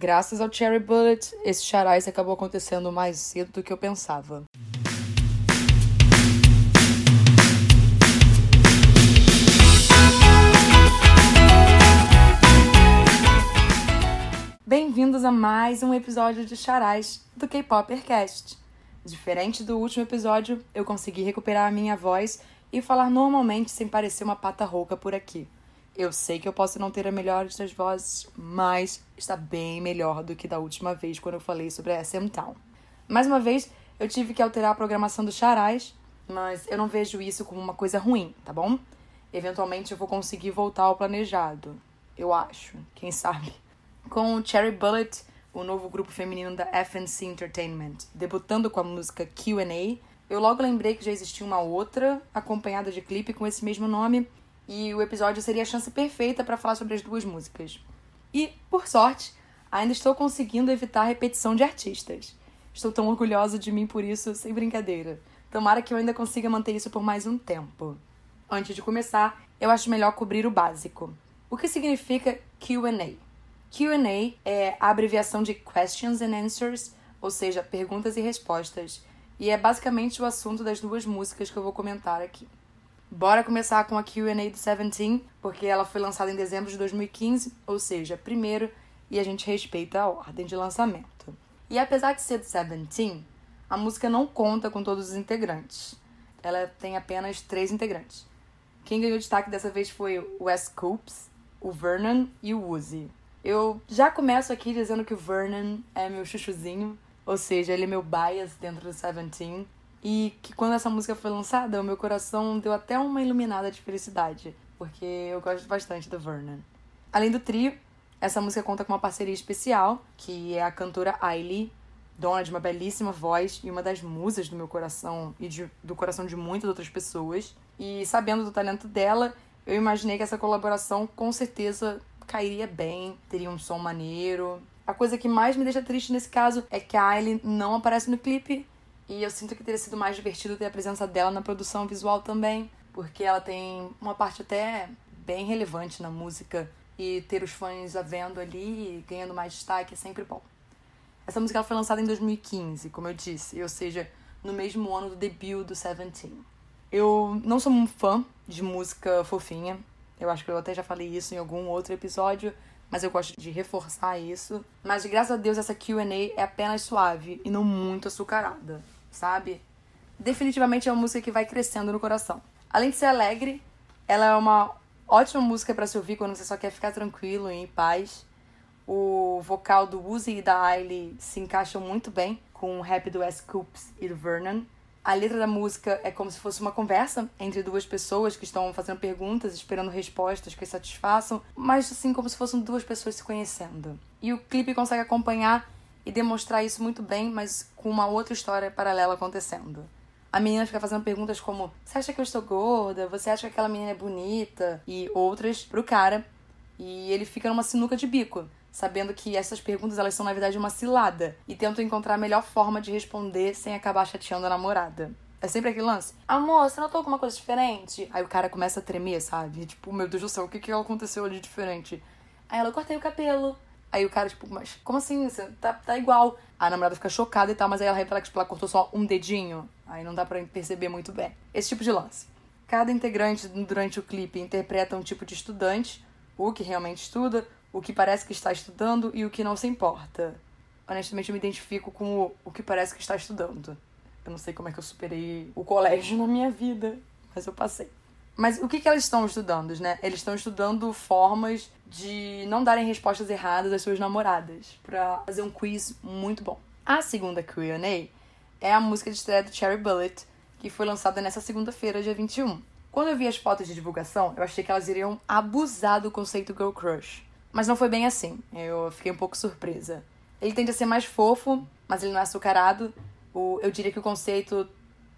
Graças ao Cherry Bullet, esse charais acabou acontecendo mais cedo do que eu pensava. Bem-vindos a mais um episódio de Charais do K-Popercast. Diferente do último episódio, eu consegui recuperar a minha voz e falar normalmente sem parecer uma pata rouca por aqui. Eu sei que eu posso não ter a melhor das vozes, mas está bem melhor do que da última vez quando eu falei sobre a SM Town. Mais uma vez, eu tive que alterar a programação do Charais, mas eu não vejo isso como uma coisa ruim, tá bom? Eventualmente eu vou conseguir voltar ao planejado. Eu acho, quem sabe. Com o Cherry Bullet, o novo grupo feminino da FNC Entertainment, debutando com a música QA, eu logo lembrei que já existia uma outra, acompanhada de clipe com esse mesmo nome, e o episódio seria a chance perfeita para falar sobre as duas músicas. E, por sorte, ainda estou conseguindo evitar repetição de artistas. Estou tão orgulhosa de mim por isso, sem brincadeira. Tomara que eu ainda consiga manter isso por mais um tempo. Antes de começar, eu acho melhor cobrir o básico. O que significa QA? QA é a abreviação de Questions and Answers, ou seja, perguntas e respostas, e é basicamente o assunto das duas músicas que eu vou comentar aqui. Bora começar com a QA do Seventeen, porque ela foi lançada em dezembro de 2015, ou seja, primeiro, e a gente respeita a ordem de lançamento. E apesar de ser do Seventeen, a música não conta com todos os integrantes. Ela tem apenas três integrantes. Quem ganhou destaque dessa vez foi o Wes Coops, o Vernon e o Uzi. Eu já começo aqui dizendo que o Vernon é meu chuchuzinho, ou seja, ele é meu bias dentro do Seventeen. E que quando essa música foi lançada, o meu coração deu até uma iluminada de felicidade, porque eu gosto bastante do Vernon. Além do trio, essa música conta com uma parceria especial, que é a cantora Ailey, dona de uma belíssima voz e uma das musas do meu coração e de, do coração de muitas outras pessoas. E sabendo do talento dela, eu imaginei que essa colaboração com certeza cairia bem, teria um som maneiro. A coisa que mais me deixa triste nesse caso é que a Aileen não aparece no clipe. E eu sinto que teria sido mais divertido ter a presença dela na produção visual também, porque ela tem uma parte até bem relevante na música e ter os fãs a vendo ali, ganhando mais destaque é sempre bom. Essa música foi lançada em 2015, como eu disse, ou seja, no mesmo ano do debut do Seventeen. Eu não sou um fã de música fofinha, eu acho que eu até já falei isso em algum outro episódio, mas eu gosto de reforçar isso. Mas graças a Deus essa QA é apenas suave e não muito açucarada, sabe? Definitivamente é uma música que vai crescendo no coração. Além de ser alegre, ela é uma ótima música para se ouvir quando você só quer ficar tranquilo e em paz. O vocal do Uzi e da Ailey se encaixam muito bem com o rap do Wes Coops e do Vernon. A letra da música é como se fosse uma conversa entre duas pessoas que estão fazendo perguntas, esperando respostas que satisfaçam, mas assim como se fossem duas pessoas se conhecendo. E o clipe consegue acompanhar e demonstrar isso muito bem, mas com uma outra história paralela acontecendo. A menina fica fazendo perguntas como: Você acha que eu estou gorda? Você acha que aquela menina é bonita? E outras pro cara. E ele fica numa sinuca de bico sabendo que essas perguntas elas são na verdade uma cilada e tento encontrar a melhor forma de responder sem acabar chateando a namorada. É sempre aquele lance. Amor, você notou alguma coisa diferente? Aí o cara começa a tremer, sabe? Tipo, meu Deus do céu, o que que aconteceu ali diferente? Aí ela, cortei o cabelo. Aí o cara, tipo, mas como assim? Você tá, tá igual. A namorada fica chocada e tal, mas aí ela revela que tipo, ela cortou só um dedinho. Aí não dá pra perceber muito bem. Esse tipo de lance. Cada integrante durante o clipe interpreta um tipo de estudante, o que realmente estuda, o que parece que está estudando e o que não se importa. Honestamente, eu me identifico com o, o que parece que está estudando. Eu não sei como é que eu superei o colégio na minha vida, mas eu passei. Mas o que, que elas estão estudando, né? Eles estão estudando formas de não darem respostas erradas às suas namoradas, para fazer um quiz muito bom. A segunda Q&A é a música de estreia do Cherry Bullet, que foi lançada nessa segunda-feira, dia 21. Quando eu vi as fotos de divulgação, eu achei que elas iriam abusar do conceito Girl Crush. Mas não foi bem assim. Eu fiquei um pouco surpresa. Ele tende a ser mais fofo, mas ele não é açucarado. O, eu diria que o conceito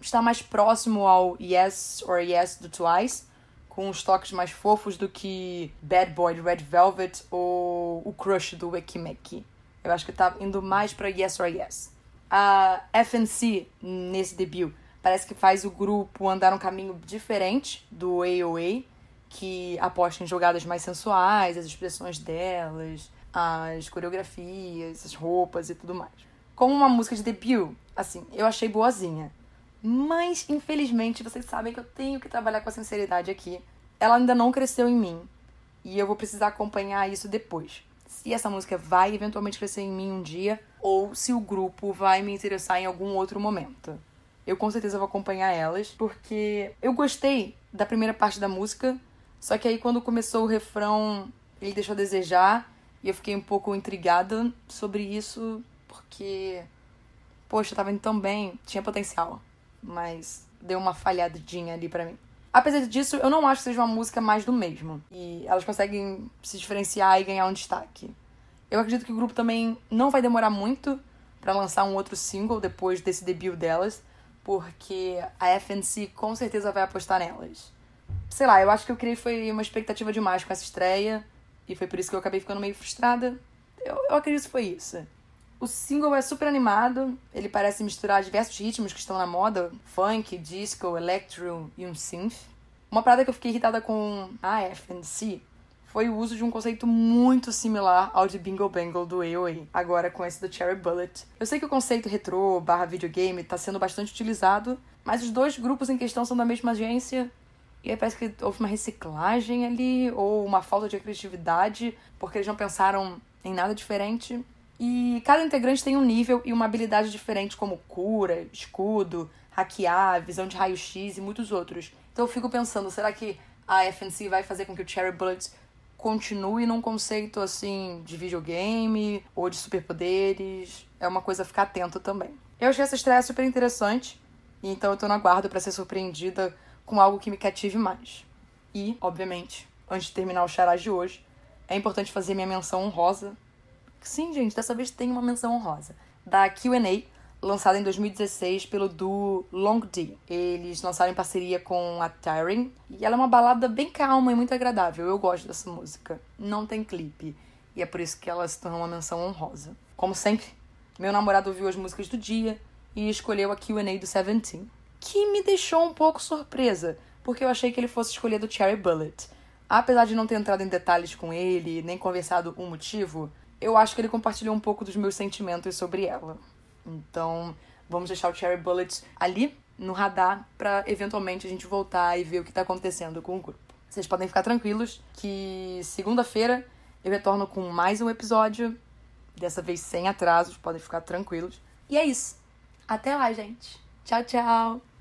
está mais próximo ao Yes or Yes do Twice, com os toques mais fofos do que Bad Boy de Red Velvet ou o Crush do Ekimeki. Eu acho que tá indo mais para Yes or Yes. A FNC, nesse debut, parece que faz o grupo andar um caminho diferente do AOA, que aposta em jogadas mais sensuais, as expressões delas. as coreografias, as roupas e tudo mais. Como uma música de debut, assim, eu achei boazinha. Mas, infelizmente, vocês sabem que eu tenho que trabalhar com a sinceridade aqui. Ela ainda não cresceu em mim. E eu vou precisar acompanhar isso depois. Se essa música vai eventualmente crescer em mim um dia, ou se o grupo vai me interessar em algum outro momento. Eu com certeza vou acompanhar elas, porque eu gostei da primeira parte da música, só que aí quando começou o refrão, ele deixou a desejar, e eu fiquei um pouco intrigada sobre isso, porque, poxa, tava indo tão bem, tinha potencial, mas deu uma falhadinha ali para mim. Apesar disso, eu não acho que seja uma música mais do mesmo. E elas conseguem se diferenciar e ganhar um destaque. Eu acredito que o grupo também não vai demorar muito para lançar um outro single depois desse debut delas, porque a FNC com certeza vai apostar nelas. Sei lá, eu acho que eu criei foi uma expectativa demais com essa estreia, e foi por isso que eu acabei ficando meio frustrada. Eu, eu acredito que foi isso. O single é super animado, ele parece misturar diversos ritmos que estão na moda: funk, disco, electro e um synth. Uma parada que eu fiquei irritada com a FNC foi o uso de um conceito muito similar ao de Bingo Bangle do AOA, agora com esse do Cherry Bullet. Eu sei que o conceito retrô barra videogame está sendo bastante utilizado, mas os dois grupos em questão são da mesma agência, e aí parece que houve uma reciclagem ali, ou uma falta de criatividade, porque eles não pensaram em nada diferente. E cada integrante tem um nível e uma habilidade diferente, como cura, escudo, hackear, visão de raio-x e muitos outros. Então eu fico pensando, será que a FNC vai fazer com que o Cherry Bullet continue num conceito assim de videogame ou de superpoderes? É uma coisa a ficar atento também. Eu achei essa estreia super interessante, então eu tô no aguardo para ser surpreendida com algo que me cative mais. E, obviamente, antes de terminar o charás de hoje, é importante fazer minha menção honrosa Sim, gente, dessa vez tem uma menção honrosa. Da QA, lançada em 2016 pelo duo Long D. Eles lançaram em parceria com a Tyring e ela é uma balada bem calma e muito agradável. Eu gosto dessa música. Não tem clipe e é por isso que ela se tornou uma menção honrosa. Como sempre, meu namorado ouviu as músicas do dia e escolheu a QA do Seventeen, que me deixou um pouco surpresa, porque eu achei que ele fosse escolher do Cherry Bullet. Apesar de não ter entrado em detalhes com ele, nem conversado o um motivo, eu acho que ele compartilhou um pouco dos meus sentimentos sobre ela. Então, vamos deixar o Cherry Bullet ali no radar para eventualmente a gente voltar e ver o que tá acontecendo com o grupo. Vocês podem ficar tranquilos que segunda-feira eu retorno com mais um episódio, dessa vez sem atrasos, podem ficar tranquilos. E é isso. Até lá, gente. Tchau, tchau.